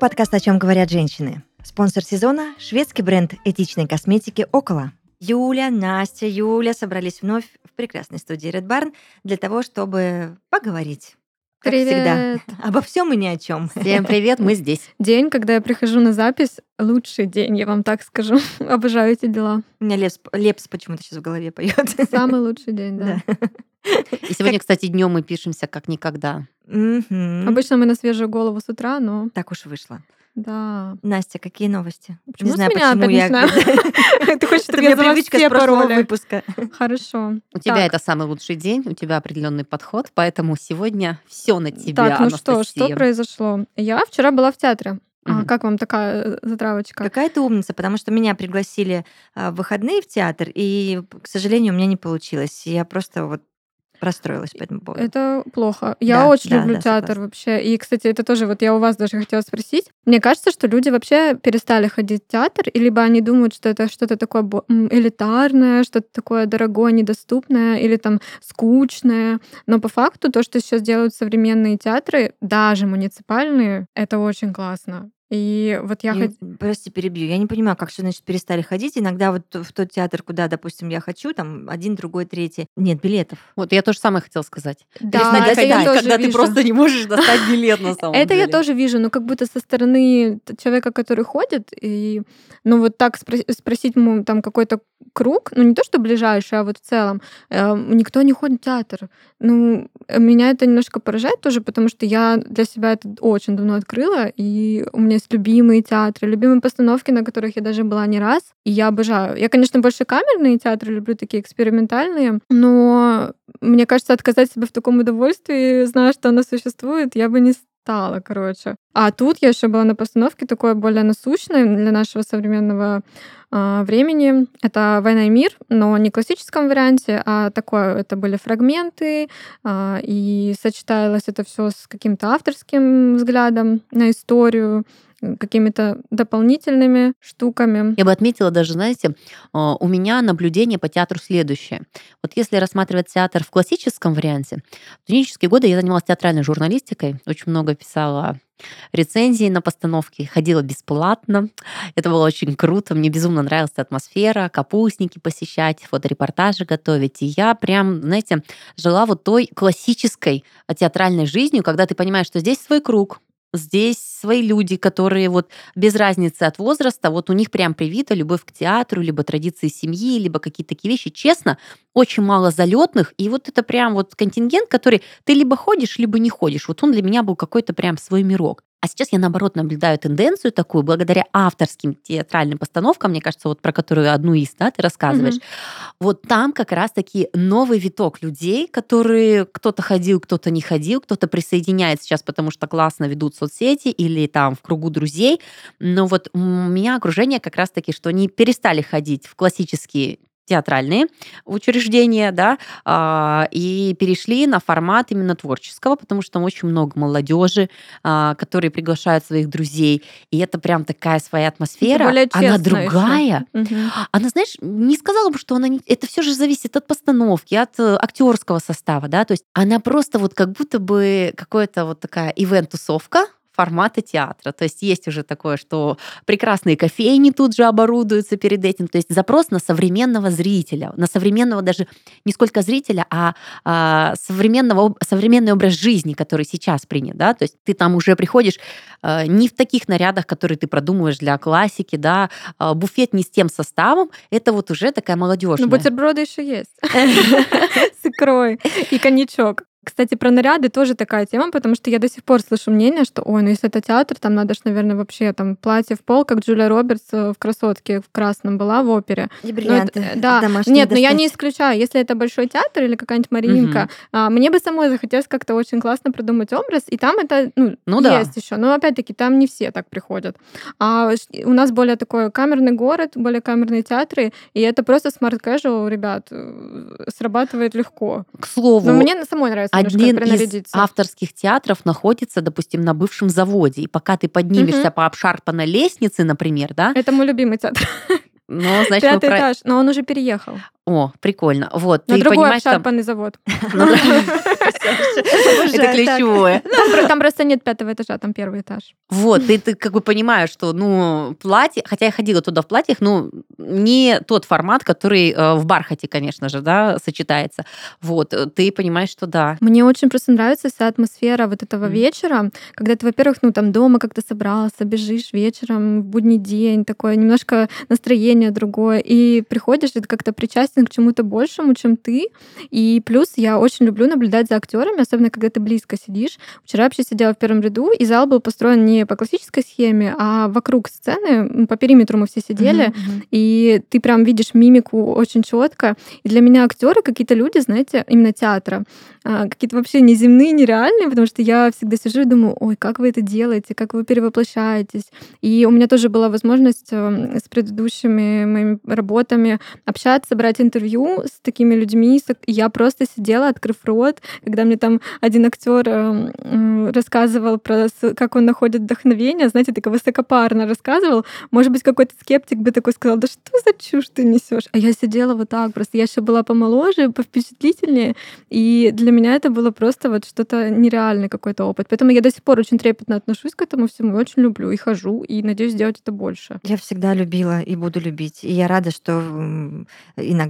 подкаст «О чем говорят женщины». Спонсор сезона – шведский бренд этичной косметики «Около». Юля, Настя, Юля собрались вновь в прекрасной студии Red Barn для того, чтобы поговорить. Как Привет. всегда. Обо всем и ни о чем. Всем привет, мы здесь. День, когда я прихожу на запись, лучший день, я вам так скажу. Обожаю эти дела. У меня Лепс, Лепс почему-то сейчас в голове поет. Самый лучший день, да. И сегодня, кстати, днем мы пишемся как никогда. Мгм. Обычно мы на свежую голову с утра, но Так уж вышло. Да. Настя, какие новости? Почему Не знаю, меня почему я... Ты хочешь, чтобы я привычка с прошлого выпуска. Хорошо. У тебя это самый лучший день, у тебя определенный подход, поэтому сегодня все на тебя, Так, ну что, что произошло? Я вчера была в театре. А Мгм. как вам такая э, затравочка? Какая ты умница, потому что меня пригласили а, в выходные в театр, и, к сожалению, у меня не получилось. Я просто вот расстроилась по этому поводу. Это плохо. Я Да, очень да, люблю да, театр согласна. вообще. И, кстати, это тоже вот я у вас даже хотела спросить. Мне кажется, что люди вообще перестали ходить в театр, и либо они думают, что это что-то такое элитарное, что-то такое дорогое, недоступное, или там скучное. Но по факту то, что сейчас делают современные театры, даже муниципальные, это очень классно. И вот я Я- хот- Прости, перебью. Я не понимаю, как что значит перестали ходить. Иногда вот в тот театр, куда, допустим, я хочу, там один, другой, третий. Нет билетов. Вот я тоже самое хотела сказать. Да, Перестали это я ходить, тоже когда ты вижу. просто не можешь достать билет на самом Это я тоже вижу, но как будто со стороны человека, который ходит, и ну вот так спро- спросить ему там какой-то круг, ну не то что ближайший, а вот в целом, э, никто не ходит в театр. Ну, меня это немножко поражает тоже, потому что я для себя это очень давно открыла, и у меня есть любимые театры, любимые постановки, на которых я даже была не раз, и я обожаю. Я, конечно, больше камерные театры люблю, такие экспериментальные, но мне кажется, отказать себе в таком удовольствии, зная, что оно существует, я бы не стала, короче. А тут я еще была на постановке такой более насущной для нашего современного а, времени. Это «Война и мир», но не в классическом варианте, а такое, это были фрагменты, а, и сочеталось это все с каким-то авторским взглядом на историю, какими-то дополнительными штуками. Я бы отметила даже, знаете, а, у меня наблюдение по театру следующее. Вот если рассматривать театр в классическом варианте, в студенческие годы я занималась театральной журналистикой, очень много писала рецензии на постановки, ходила бесплатно. Это было очень круто, мне безумно нравилась атмосфера, капустники посещать, фоторепортажи готовить. И я прям, знаете, жила вот той классической театральной жизнью, когда ты понимаешь, что здесь свой круг, Здесь свои люди, которые вот без разницы от возраста, вот у них прям привита любовь к театру, либо традиции семьи, либо какие-то такие вещи. Честно, очень мало залетных, и вот это прям вот контингент, который ты либо ходишь, либо не ходишь. Вот он для меня был какой-то прям свой мирок. А сейчас я, наоборот, наблюдаю тенденцию такую, благодаря авторским театральным постановкам, мне кажется, вот про которую одну из, да, ты рассказываешь, вот там как раз-таки новый виток людей, которые кто-то ходил, кто-то не ходил, кто-то присоединяется сейчас, потому что классно ведут соцсети или там в кругу друзей. Но вот у меня окружение как раз-таки, что они перестали ходить в классические театральные учреждения, да, а, и перешли на формат именно творческого, потому что там очень много молодежи, а, которые приглашают своих друзей, и это прям такая своя атмосфера, она другая, Мгм. она, знаешь, не сказала бы, что она... не- Это все же зависит от постановки, от э, актерского состава, да, то есть она просто вот как будто бы какая-то вот такая ивент-тусовка формата театра. То есть есть уже такое, что прекрасные кофейни тут же оборудуются перед этим. То есть запрос на современного зрителя, на современного даже не сколько зрителя, а, а, современного, современный образ жизни, который сейчас принят. Да? То есть ты там уже приходишь э, не в таких нарядах, которые ты продумываешь для классики, да, а, буфет не с тем составом, это вот уже такая молодежная. Ну, бутерброды еще есть. С икрой и коньячок. Кстати, про наряды тоже такая тема, потому что я до сих пор слышу мнение, что, ой, ну если это театр, там надо ж, наверное, вообще там платье в пол, как Джулия Робертс э, в «Красотке» в красном была в опере. И Ну, бриллианты. это- да. домашние Нет, но я не достать. исключаю. Если это большой театр или какая-нибудь Мариинка, а, мне бы самой захотелось как-то очень классно придумать образ, и там это ну, Ну да. есть еще. Но опять-таки там не все так приходят. А у нас более такой камерный город, более камерные театры, и это просто casual, ребят, э, срабатывает легко. К слову, Но мне самой нравится один из авторских театров находится, допустим, на бывшем заводе. И пока ты поднимешься Мгм. по обшарпанной лестнице, например, да, Это мой любимый театр. ну, значит, Пятый про- этаж, но он уже переехал. О, прикольно. Вот, На ты другой понимаешь, обшарпанный завод. Ну, Это ключевое. Там про- Там просто нет пятого этажа, там первый этаж. Вот, ты, ты как бы понимаешь, что, ну, платье, хотя я ходила туда в платьях, ну, не тот формат, который э, в бархате, конечно же, да, сочетается. Вот, э, ты понимаешь, что да. Мне очень просто нравится вся атмосфера вот этого вечера, когда ты, во-первых, ну там дома как-то собрался, бежишь вечером в будний день, такое немножко настроение другое, и приходишь, и ты как-то причастен к чему-то большему, чем ты. И плюс я очень люблю наблюдать за актерами, особенно когда ты близко сидишь. Вчера вообще сидела в первом ряду, и зал был построен не по классической схеме, а вокруг сцены, по периметру мы все сидели, мгм. и ты прям видишь мимику очень четко. И для меня актеры какие-то люди, знаете, именно театра, а, какие-то вообще неземные, нереальные, потому что я всегда сижу и думаю, ой, как вы это делаете, как вы перевоплощаетесь. И у меня тоже была возможность эм, с предыдущими моими работами общаться, брать интервью с такими людьми. Я просто сидела, открыв рот, когда мне там один актер эм, рассказывал про как он находит вдохновение, знаете, так высокопарно рассказывал. Может быть, какой-то скептик бы такой сказал, да что за чушь ты несешь? А я сидела вот так просто. Я еще была помоложе, повпечатлительнее. И для меня это было просто вот что-то нереальный какой-то опыт. Поэтому я до сих пор очень трепетно отношусь к этому всему, очень люблю и хожу, и надеюсь сделать это больше. Я всегда любила и буду любить. И я рада, что м,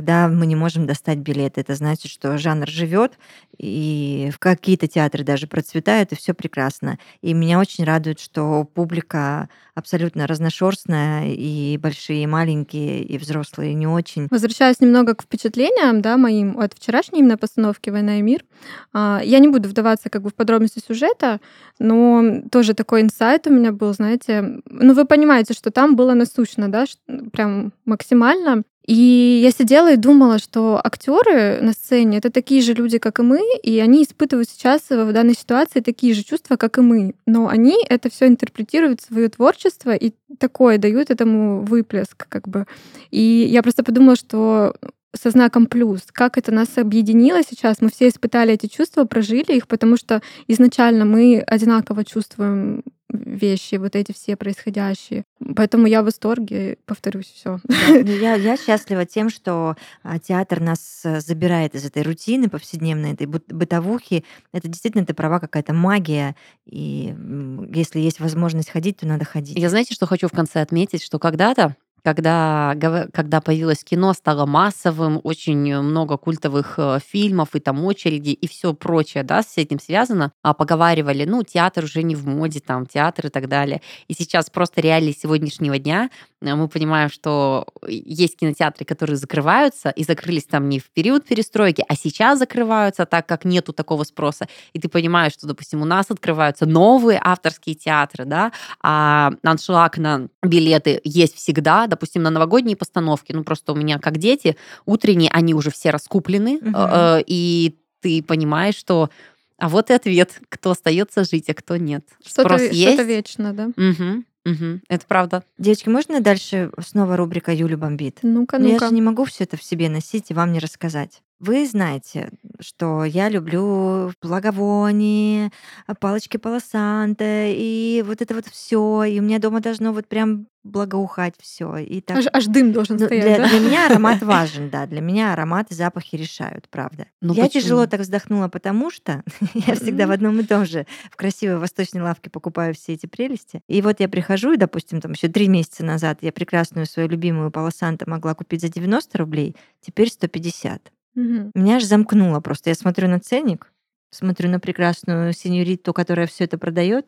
иногда мы не можем достать билеты. Это значит, что жанр живет, и в какие-то театры даже процветают, и все прекрасно. И меня очень радует, что публика абсолютно разношерстная, и большие, и маленькие, и взрослые, не очень. Возвращаясь немного к впечатлениям, да, моим от вчерашней именно постановки «Война и мир», а, я не буду вдаваться как бы в подробности сюжета, но тоже такой инсайт у меня был, знаете, ну вы понимаете, что там было насущно, да, прям максимально. И я сидела и думала, что актеры на сцене это такие же люди, как и мы, и они испытывают сейчас в данной ситуации такие же чувства, как и мы. Но они это все интерпретируют в свое творчество и такое дают этому выплеск, как бы. И я просто подумала, что со знаком плюс, как это нас объединило сейчас. Мы все испытали эти чувства, прожили их, потому что изначально мы одинаково чувствуем вещи, вот эти все происходящие. Поэтому я в восторге, повторюсь, все. Ну, Я, я счастлива тем, что а, театр нас э, забирает из этой рутины повседневной, этой быт- бытовухи. Это действительно, ты права, какая-то магия. И если есть возможность ходить, то надо ходить. Я знаете, что хочу в конце отметить, что когда-то когда, когда появилось кино, стало массовым, очень много культовых э, фильмов и там очереди и все прочее, да, с этим связано, а поговаривали, ну, театр уже не в моде, там, театр и так далее. И сейчас просто реалии сегодняшнего дня мы понимаем, что есть кинотеатры, которые закрываются, и закрылись там не в период перестройки, а сейчас закрываются, так как нету такого спроса. И ты понимаешь, что, допустим, у нас открываются новые авторские театры, да, а аншлаг на билеты есть всегда, допустим, на новогодние постановки, ну просто у меня как дети, утренние, они уже все раскуплены, э, и ты понимаешь, что а вот и ответ, кто остается жить, а кто нет. Что-то Спрос что-то есть. вечно, да? Мгм, мгм, это правда. Девочки, можно дальше снова рубрика Юля бомбит? Ну-ка, Но я ну-ка. же не могу все это в себе носить и вам не рассказать. Вы знаете, что я люблю благовоние, а, палочки палосанта и вот это вот все. И у меня дома должно вот прям благоухать все. И так Аж, аж дым должен Ну, стоять, для, да? для меня аромат важен, да. Для меня аромат и запахи решают, правда. Ну я почему? тяжело так вздохнула, потому что я всегда в одном и том же в красивой восточной лавке покупаю все эти прелести. И вот я прихожу, и, допустим, там еще три месяца назад я прекрасную свою любимую полосанта могла купить за 90 рублей, теперь 150. Мгм. Меня аж замкнуло просто. Я смотрю на ценник, смотрю на прекрасную сеньориту, которая все это продает,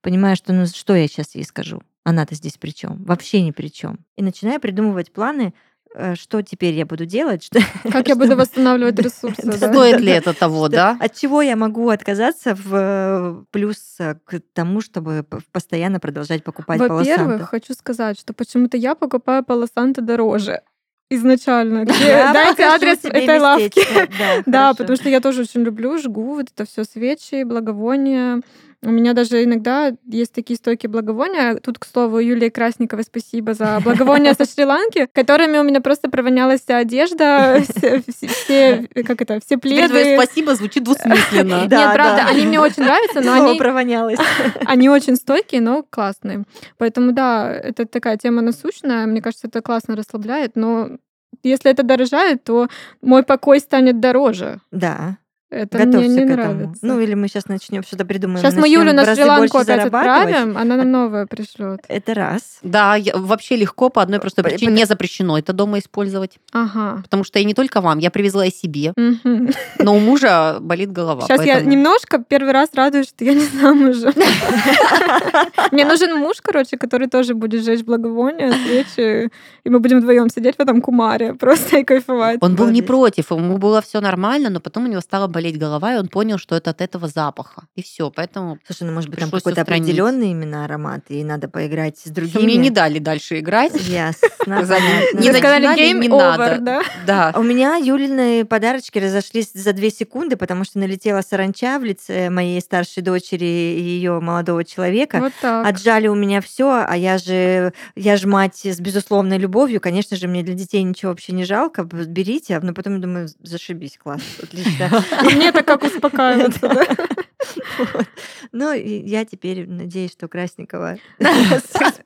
понимаю, что ну что я сейчас ей скажу? Она-то здесь при чем? Вообще ни при чем. И начинаю придумывать планы, э, что теперь я буду делать, что, Как я буду восстанавливать ресурсы, да? Стоит ли это того, да? От чего я могу отказаться в э, плюс э, к тому, чтобы постоянно продолжать покупать Во-первых, полосанты? хочу сказать, что почему-то я покупаю полосанты дороже изначально. Где- Я Дайте адрес этой лавки. местечко. Да, потому что я тоже очень люблю, жгу вот это все свечи, благовония. У меня даже иногда есть такие стойки благовония. Тут, к слову, Юлии Красниковой спасибо за благовония со Шри-Ланки, которыми у меня просто провонялась вся одежда, все, все- все- как это, все Теперь твое пледы. спасибо звучит двусмысленно. Да, Нет, правда, да. они мне очень нравятся, но они, провонялась. они очень стойкие, но классные. Поэтому да, это такая тема насущная. Мне кажется, это классно расслабляет, но если это дорожает, то мой покой станет дороже. Да. Это Готовься мне не к этому. нравится. Ну, или мы сейчас начнем что-то придумаем. Сейчас мы Юлю на Шри-Ланку больше опять отправим, она нам новое пришлет. Это раз. Да, я- вообще легко по одной простой причине не запрещено это дома использовать. Ага. Потому что я не только вам, я привезла и себе. Но у мужа болит голова. Сейчас я немножко первый раз радуюсь, что я не замужем. Мне нужен муж, короче, который тоже будет жечь благовония, свечи, и мы будем вдвоем сидеть в этом кумаре просто и кайфовать. Он был не против, ему было все нормально, но потом у него стало болеть голова, и он понял, что это от этого запаха. И все, поэтому Слушай, ну может быть там какой-то определенный именно аромат, и надо поиграть с другими. мне не дали дальше играть. Ясно, не начинали, game не over, надо. да? Да. У меня Юлины подарочки разошлись за две секунды, потому что налетела саранча в лице моей старшей дочери и ее молодого человека. Вот так. Отжали у меня все, а я же, я же мать с безусловной любовью. Конечно же, мне для детей ничего вообще не жалко. Берите. Но потом думаю, зашибись, класс, отлично. А мне-то как успокаиваться? Вот. Ну, я теперь надеюсь, что Красникова спасет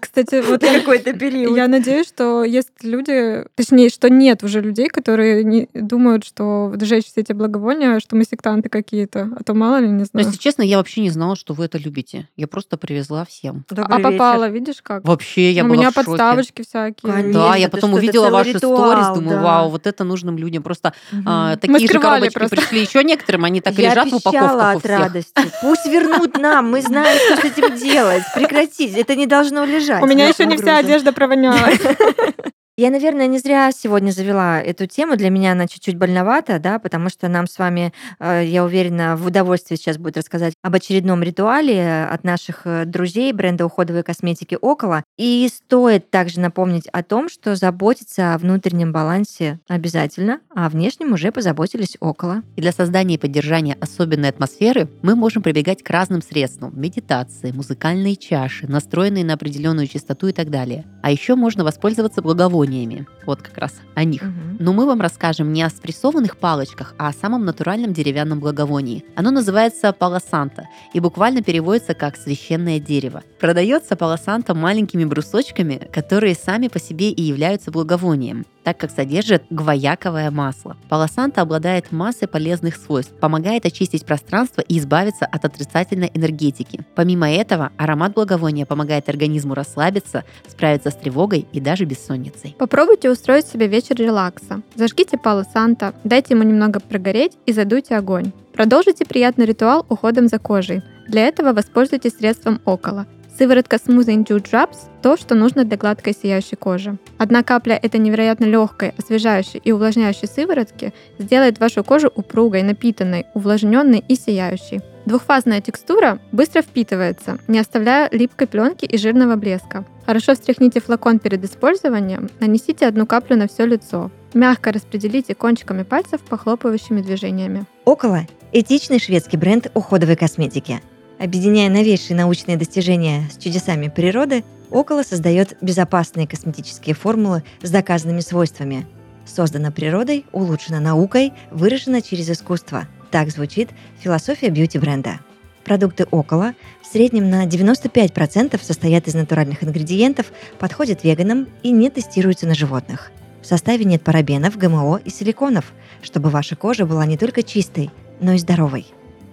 Кстати, вот какой-то период. я надеюсь, что есть люди, точнее, что нет уже людей, которые думают, что сжечь все эти благовония, что мы сектанты какие-то. А то мало ли, не знаю. если честно, я вообще не знала, что вы это любите. Я просто привезла всем. А попала, видишь как? Вообще, я У была меня в шоке. подставочки всякие. Да, я потом увидела ваши сторис, думаю, вау, вот это нужным людям. Просто а, такие же коробочки пришли еще некоторым, они так лежат в упаковках у от радости. Пусть вернут нам, мы знаем, что с этим делать. Прекратите, это не должно лежать. У меня еще не вся одежда провонялась. Я, наверное, не зря сегодня завела эту тему. Для меня она чуть-чуть больновата, да, потому что нам с вами, э, я уверена, в удовольствие сейчас будет рассказать об очередном ритуале от наших э, друзей бренда уходовой косметики «Около». И стоит также напомнить о том, что заботиться о внутреннем балансе обязательно, а о внешнем уже позаботились «Около». И для создания и поддержания особенной атмосферы мы можем прибегать к разным средствам. Медитации, музыкальные чаши, настроенные на определенную частоту и так далее. А еще можно воспользоваться благовониями. Вот как раз о них. Мгм. Но мы вам расскажем не о спрессованных палочках, а о самом натуральном деревянном благовонии. Оно называется палосанта и буквально переводится как «священное дерево». Продается палосанта маленькими брусочками, которые сами по себе и являются благовонием, так как содержит гвояковое масло. Палосанта обладает массой полезных свойств, помогает очистить пространство и избавиться от отрицательной энергетики. Помимо этого, аромат благовония помогает организму расслабиться, справиться с тревогой и даже бессонницей. Попробуйте устроить себе вечер релакса. Зажгите пало Санта, дайте ему немного прогореть и задуйте огонь. Продолжите приятный ритуал уходом за кожей. Для этого воспользуйтесь средством около. Сыворотка Smoothing Dew Drops – то, что нужно для гладкой сияющей кожи. Одна капля этой невероятно легкой, освежающей и увлажняющей сыворотки сделает вашу кожу упругой, напитанной, увлажненной и сияющей. Двухфазная текстура быстро впитывается, не оставляя липкой пленки и жирного блеска. Хорошо встряхните флакон перед использованием, нанесите одну каплю на все лицо. Мягко распределите кончиками пальцев похлопывающими движениями. «Около» – этичный шведский бренд уходовой косметики. Объединяя новейшие научные достижения с чудесами природы, «Около» создает безопасные косметические формулы с доказанными свойствами. Создана природой, улучшена наукой, выражена через искусство. Так звучит философия бьюти-бренда. Продукты «Около» в среднем на 95% состоят из натуральных ингредиентов, подходят веганам и не тестируются на животных. В составе нет парабенов, ГМО и силиконов, чтобы ваша кожа была не только чистой, но и здоровой.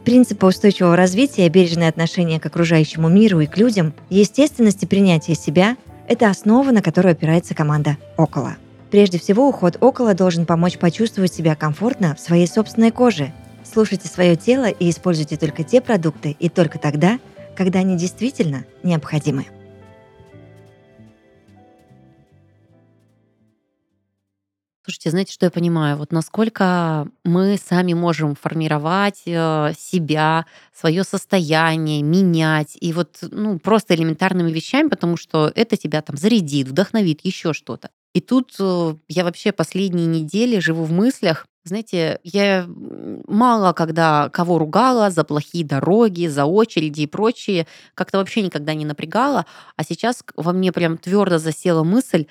Принципы устойчивого развития, бережное отношение к окружающему миру и к людям, естественность и принятие себя – это основа, на которую опирается команда «Около». Прежде всего, уход «Около» должен помочь почувствовать себя комфортно в своей собственной коже. Слушайте свое тело и используйте только те продукты и только тогда, когда они действительно необходимы. Слушайте, знаете, что я понимаю? Вот насколько мы сами можем формировать э, себя, свое состояние, менять, и вот ну, просто элементарными вещами, потому что это тебя там зарядит, вдохновит, еще что-то. И тут э, я вообще последние недели живу в мыслях, знаете, я мало когда кого ругала за плохие дороги, за очереди и прочее, как-то вообще никогда не напрягала, а сейчас во мне прям твердо засела мысль,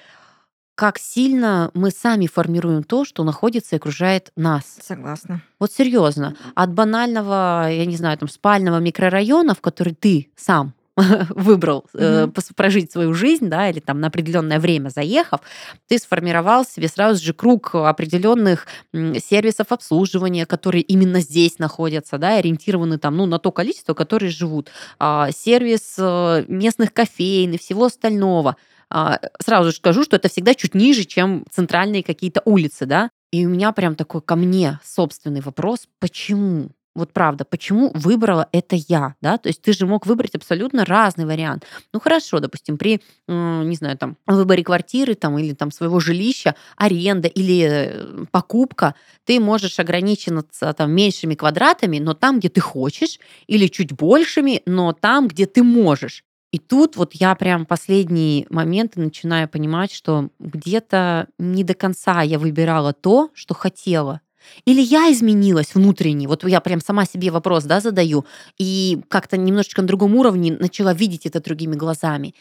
как сильно мы сами формируем то, что находится и окружает нас. Согласна. Вот серьезно, от банального, я не знаю, там спального микрорайона, в который ты сам выбрал э, пос- прожить свою жизнь, да, или там на определенное время заехав, ты сформировал себе сразу же круг определенных сервисов обслуживания, которые именно здесь находятся, да, ориентированы там, ну, на то количество, которые живут. А, сервис э, местных кофеин и всего остального. А, Сразу же скажу, что это всегда чуть ниже, чем центральные какие-то улицы, да. И у меня прям такой ко мне собственный вопрос, почему? Вот правда, почему выбрала это я, да? То есть ты же мог выбрать абсолютно разный вариант. Ну хорошо, допустим, при, не знаю, там, выборе квартиры там, или там своего жилища, аренда или э, покупка, ты можешь ограничиться там меньшими квадратами, но там, где ты хочешь, или чуть большими, но там, где ты можешь. И тут вот я прям последние моменты начинаю понимать, что где-то не до конца я выбирала то, что хотела. Или я изменилась внутренне, вот я прям сама себе вопрос да, задаю, и как-то немножечко на другом уровне начала видеть это другими глазами.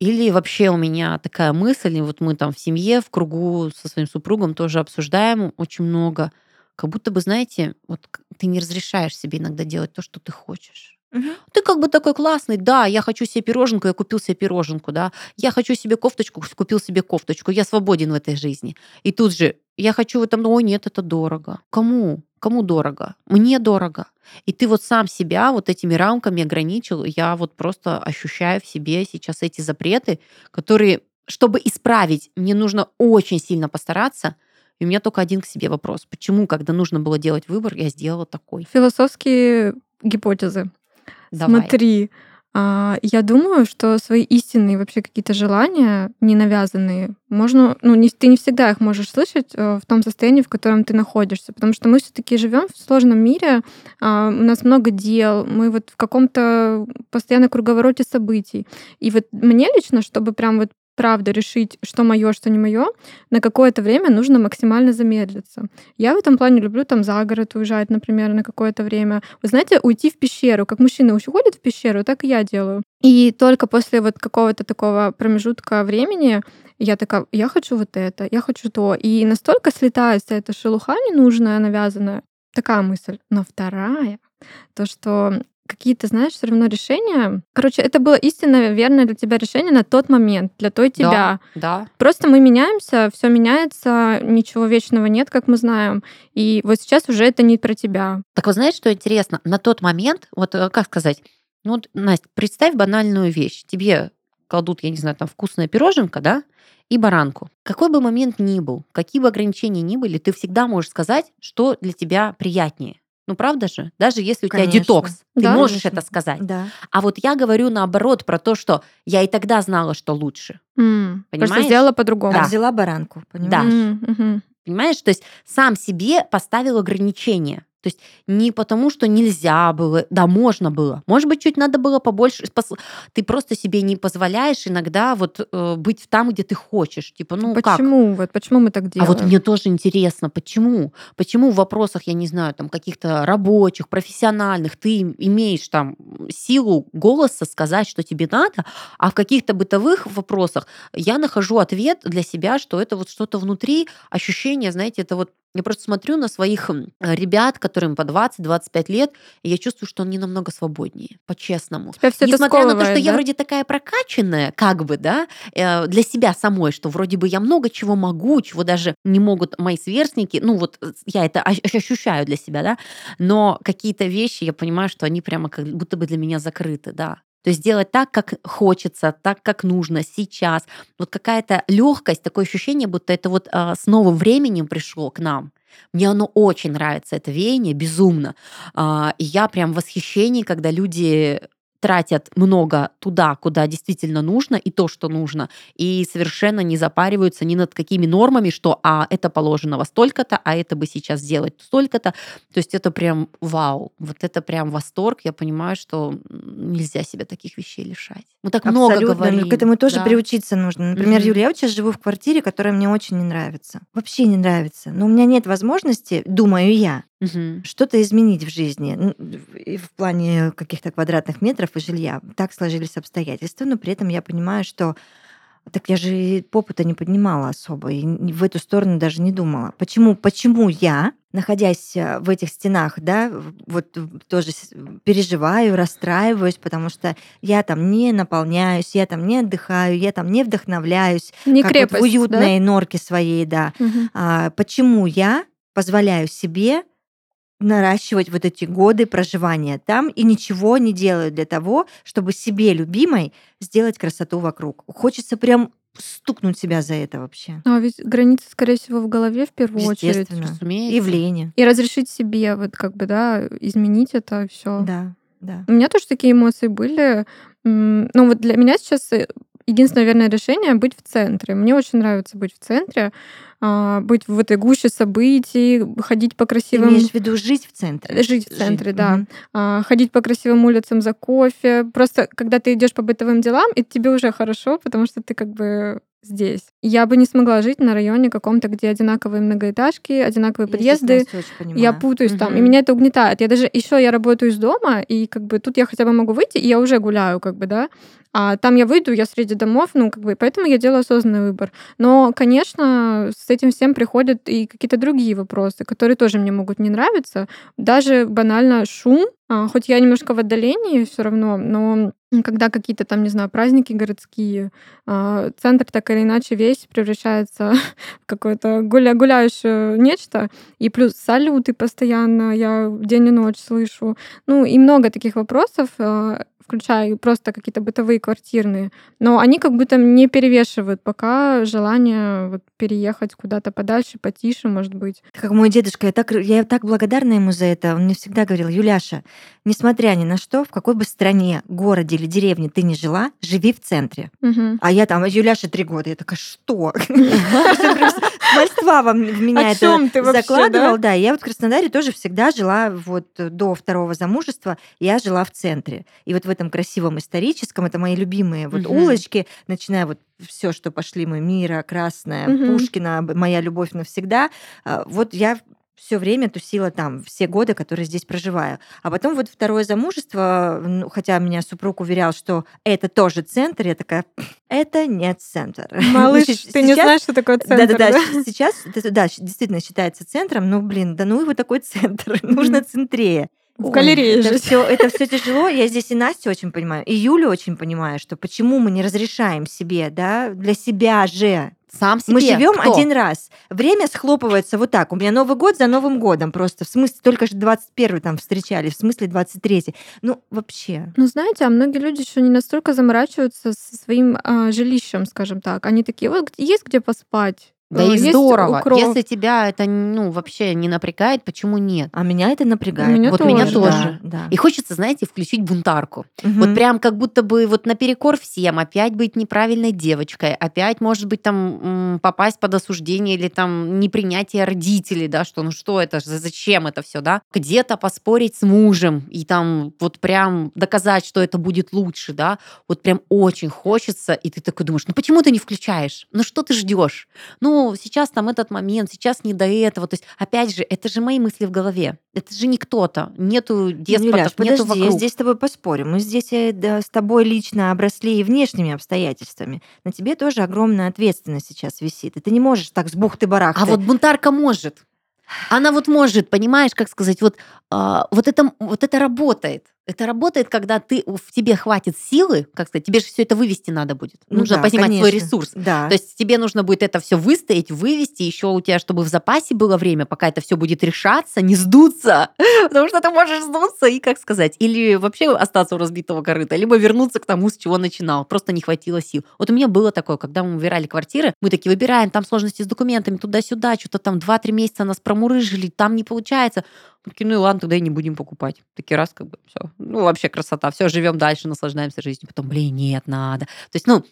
Или вообще у меня такая мысль, и вот мы там в семье, в кругу со своим супругом тоже обсуждаем очень много, как будто бы, знаете, вот ты не разрешаешь себе иногда делать то, что ты хочешь. Мгм. Ты как бы такой классный, да, я хочу себе пироженку, я купил себе пироженку, да, я хочу себе кофточку, купил себе кофточку, я свободен в этой жизни. И тут же я хочу в этом, ой, нет, это дорого. Кому? Кому дорого? Мне дорого. И ты вот сам себя вот этими рамками ограничил. Я вот просто ощущаю в себе сейчас эти запреты, которые, чтобы исправить, мне нужно очень сильно постараться. И у меня только один к себе вопрос. Почему, когда нужно было делать выбор, я сделала такой? Философские гипотезы. Давай. Смотри, я думаю, что свои истинные вообще какие-то желания, не навязанные, можно, ну, не, ты не всегда их можешь слышать э, в том состоянии, в котором ты находишься, потому что мы все-таки живем в сложном мире, а, у нас много дел, мы вот в каком-то постоянно круговороте событий. И вот мне лично, чтобы прям вот правда решить, что мое, что не мое, на какое-то время нужно максимально замедлиться. Я в этом плане люблю там за город уезжать, например, на какое-то время. Вы знаете, уйти в пещеру. Как мужчины уходят в пещеру, так и я делаю. И только после вот какого-то такого промежутка времени я такая, я хочу вот это, я хочу то. И настолько слетается эта шелуха ненужная, навязанная. Такая мысль. Но вторая, то, что какие-то, знаешь, все равно решения. Короче, это было истинно верное для тебя решение на тот момент, для той тебя. Да. Просто мы меняемся, все меняется, ничего вечного нет, как мы знаем. И вот сейчас уже это не про тебя. Так вот знаешь, что интересно? На тот момент, вот э, как сказать, ну вот, Настя, представь банальную вещь. Тебе кладут, я не знаю, там вкусная пироженка, да, и баранку. Какой бы момент ни был, какие бы ограничения ни были, ты всегда можешь сказать, что для тебя приятнее. Ну, правда же? Даже если у тебя Конечно. детокс, ты Да, можешь конечно. это сказать. Да. А вот я говорю наоборот про то, что я и тогда знала, что лучше. Просто Понимаешь? сделала по-другому. А Да. взяла баранку, Да. понимаешь? М, мгм. Понимаешь? То есть сам себе поставил ограничения. То есть не потому, что нельзя было, да, можно было. Может быть, чуть надо было побольше. Ты просто себе не позволяешь иногда вот э, быть там, где ты хочешь. Типа, ну как? почему? Вот почему мы так А делаем? вот мне тоже интересно, почему? Почему в вопросах, я не знаю, там каких-то рабочих, профессиональных, ты им- имеешь там силу голоса сказать, что тебе надо, а в каких-то бытовых вопросах я нахожу ответ для себя, что это вот что-то внутри, ощущение, знаете, это вот я просто смотрю на своих ребят, которым по 20-25 лет, и я чувствую, что они намного свободнее, по-честному. Несмотря на то, что сковывает, я да? вроде такая прокачанная, как бы, да, э, для себя самой, что вроде бы я много чего могу, чего даже не могут мои сверстники, ну вот э, я это ощ- ощущаю для себя, да, но какие-то вещи я понимаю, что они прямо как будто бы для меня закрыты, да. То есть делать так, как хочется, так, как нужно, сейчас. Вот какая-то легкость, такое ощущение, будто это вот а, с новым временем пришло к нам. Мне оно очень нравится, это веяние, безумно. А, И я прям в восхищении, когда люди тратят много туда, куда действительно нужно, и то, что нужно, и совершенно не запариваются ни над какими нормами, что а это положено во столько-то, а это бы сейчас сделать столько-то. То есть это прям вау, вот это прям восторг. Я понимаю, что нельзя себя таких вещей лишать. Мы так много Абсолютно. говорим. Но к этому тоже да. приучиться нужно. Например, Мгм. Юля, я вот сейчас живу в квартире, которая мне очень не нравится. Вообще не нравится. Но у меня нет возможности, думаю я, Мгм. что-то изменить в жизни. И в плане каких-то квадратных метров и жилья. Так сложились обстоятельства, но при этом я понимаю, что Так я же и попыта не поднимала особо, и в эту сторону даже не думала. Почему, почему я, находясь э, в этих стенах, да, вот в- тоже переживаю, расстраиваюсь, потому что я там не наполняюсь, я там не отдыхаю, я там не вдохновляюсь, Не как вот крепость, в уютной норке своей, да. да? Мгм. А, почему я позволяю себе наращивать вот эти годы проживания там и ничего не делаю для того, чтобы себе любимой сделать красоту вокруг. Хочется прям стукнуть себя за это вообще. А ведь границы, скорее всего, в голове в первую очередь. Разумеется. И в лени. И разрешить себе вот как бы, да, изменить это все. Да, да. У меня тоже такие эмоции были. М, Ну вот для меня сейчас э, единственное верное решение быть в центре. Мне очень нравится быть в центре, а, быть в этой гуще событий, ходить по Ты красивым... имеешь в виду жить в центре? Жить в центре, Жить, да. А, ходить по красивым улицам за кофе. Просто когда ты идешь по бытовым делам, и тебе уже хорошо, потому что ты как бы здесь. Я бы не смогла жить на районе каком-то, где одинаковые многоэтажки, одинаковые Я подъезды. Я путаюсь там, и меня это угнетает. Я даже еще я работаю из дома, и как бы тут я хотя бы могу выйти, и я уже гуляю, как бы, да. А там я выйду, я среди домов, ну, как бы, поэтому я делаю осознанный выбор. Но, конечно, с этим всем приходят и какие-то другие вопросы, которые тоже мне могут не нравиться. Даже банально шум, а, хоть я немножко в отдалении все равно, но когда какие-то там, не знаю, праздники городские, а, центр так или иначе весь превращается в какое-то гуля гуляющее нечто, и плюс салюты постоянно я день и ночь слышу. Ну и много таких вопросов, а, включая просто какие-то бытовые, квартирные. Но они как будто не перевешивают пока желание вот переехать куда-то подальше, потише, может быть. Как мой дедушка, я так, я так благодарна ему за это. Он мне всегда говорил, Юляша, несмотря ни на что, в какой бы стране, городе или деревне ты ни жила, живи в центре. Мгм. А я там, Юляша, три года. Я такая, что? Мальства вам в меня это закладывал. да? Я вот в Краснодаре тоже всегда жила, вот до второго замужества, я жила в центре. И вот в этом красивом историческом, это мои любимые вот Мгм. улочки, начиная вот все, что пошли мы, Мира, Красная, Мгм. Пушкина, моя любовь навсегда. А, Вот я все время тусила там, все годы, которые здесь проживаю. А потом вот второе замужество, ну, хотя меня супруг уверял, что это тоже центр, я такая, это не центр. Малыш, Ну, ты не сейчас- знаешь, что такое центр, Да-да-да, сейчас, да, действительно считается центром, но, блин, да ну его такой центр, нужно центрее. В галерее это жить. все, это все тяжело. Я здесь и Настю очень понимаю, и Юлю очень понимаю, что почему мы не разрешаем себе, да, для себя же. Сам себе. Мы живем кто? один раз. Время схлопывается вот так. У меня Новый год за Новым годом просто. В смысле, только же 21 там встречали, в смысле 23 Ну, вообще. Ну, знаете, а многие люди еще не настолько заморачиваются со своим а, жилищем, скажем так. Они такие, вот есть где поспать. Да и здорово. укроп». Если тебя это ну, вообще не напрягает, почему нет? А меня это напрягает. Меня Вот меня тоже. тоже. Да, да. И хочется, знаете, включить бунтарку. Мгм. Вот прям как будто бы вот наперекор всем опять быть неправильной девочкой, опять, может быть, там попасть под осуждение или там непринятие родителей, да, что ну что это, зачем это все, да? Где-то поспорить с мужем и там вот прям доказать, что это будет лучше, да? Вот прям очень хочется, и ты такой думаешь, ну почему ты не включаешь? Ну что ты ждешь? Ну сейчас там этот момент, сейчас не до этого. То есть, опять же, это же мои мысли в голове. Это же не кто-то. Нету Ну, деспотов, Юляш, нету подожди, я вокруг. здесь с тобой поспорим. Мы здесь э, да, с тобой лично обросли и внешними обстоятельствами. На тебе тоже огромная ответственность сейчас висит. И ты не можешь так с бухты-барахты. А вот бунтарка может. Она вот может, понимаешь, как сказать, вот, а, вот, это, вот это работает. Это работает, когда ты, в тебе хватит силы, как сказать, тебе же все это вывести надо будет. Ну Нужно да, понимать свой конечно. ресурс. Да. То есть тебе нужно будет это все выстоять, вывести, еще у тебя, чтобы в запасе было время, пока это все будет решаться, не сдуться, потому что ты можешь сдуться и, как сказать, или вообще остаться у разбитого корыта, либо вернуться к тому, с чего начинал. Просто не хватило сил. Вот у меня было такое, когда мы выбирали квартиры, мы такие выбираем, там сложности с документами, туда-сюда, что-то там 2-3 месяца нас промурыжили, там не получается. Такие, ну и ладно, тогда и не будем покупать. Такие раз, как бы, все. Ну, вообще красота. Все, живем дальше, наслаждаемся жизнью. Потом, блин, нет, надо. То есть, ну,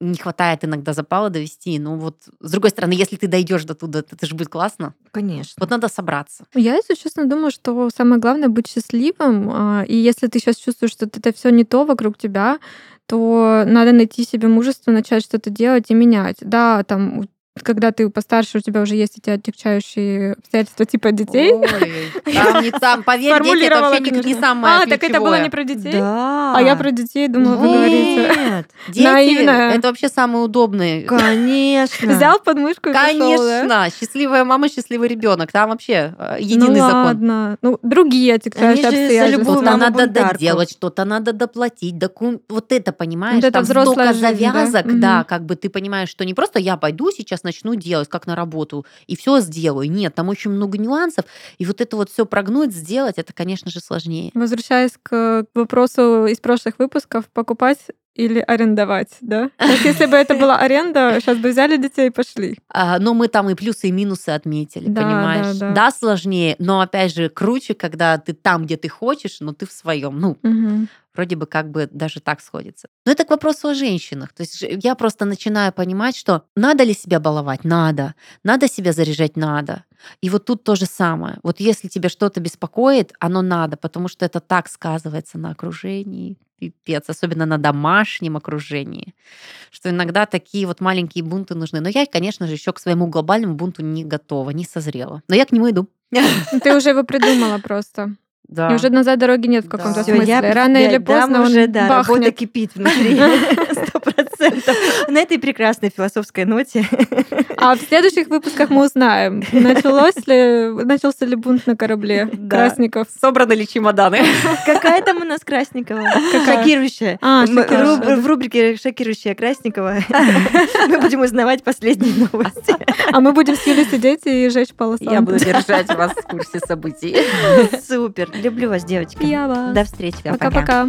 не хватает иногда запала довести. Ну вот, с другой стороны, если ты дойдешь до туда, это же будет классно. Конечно. Вот надо собраться. Я, если честно, думаю, что самое главное быть счастливым. а, И если ты сейчас чувствуешь, что это все не то вокруг тебя, то надо найти себе мужество, начать что-то делать и менять. Да, там когда ты постарше, у тебя уже есть эти отягчающие обстоятельства типа детей. Ой, там, не там, поверь, дети, это вообще не, не конечно. самое А, так это было ключевое. не про детей? Да. А я про детей думала, вы говорите. Нет, Дети Наивная. это вообще самые удобные. конечно. Взял подмышку и пошел, да? Конечно, счастливая мама, счастливый ребенок. Там вообще э, Ну единый закон. ладно. Ну, другие отягчающие обстоятельства. Что-то надо доделать, что-то надо доплатить, докум... вот это понимаешь, Вот это там взрослая столько завязок, да, как бы ты понимаешь, что не просто я пойду сейчас начну делать, как на работу, и все сделаю. Нет, там очень много нюансов, и вот это вот все прогнуть, сделать, это, конечно же, сложнее. Возвращаясь к вопросу из прошлых выпусков, покупать или арендовать, да? То есть, если бы это была аренда, сейчас бы взяли детей и пошли. А, но мы там и плюсы, и минусы отметили, Да, понимаешь? да, да. сложнее, но опять же круче, когда ты там, где ты хочешь, но ты в своем. Ну, Мгм. вроде бы как бы даже так сходится. Но это к вопросу о женщинах. То есть я просто начинаю понимать, что надо ли себя баловать? Надо. Надо себя заряжать? Надо. И вот тут то же самое. Вот если тебя что-то беспокоит, оно надо, потому что это так сказывается на окружении. Пипец, особенно на домашнем окружении, что иногда такие вот маленькие бунты нужны. Но я, конечно же, еще к своему глобальному бунту не готова, не созрела. Но я к нему иду. Ну, Ты уже его придумала просто. Да. И уже назад дороги нет в каком-то Да. Смысле. я Рано представляю, или поздно там он уже, да, работа бахнет. кипит внутри. Сто процентов. На этой прекрасной философской ноте. А в следующих выпусках мы узнаем, началось ли, начался ли бунт на корабле Да. Красников. Собраны ли чемоданы? Какая там у нас Красникова? Какая? Шокирующая. А, шокирующая, В рубрике «Шокирующая Красникова» мы будем узнавать последние новости. А мы будем с Юлей сидеть и жечь полосанты. Я буду держать вас в курсе событий. Супер. Люблю вас, девочки. Я вас. До встречи. Пока-пока.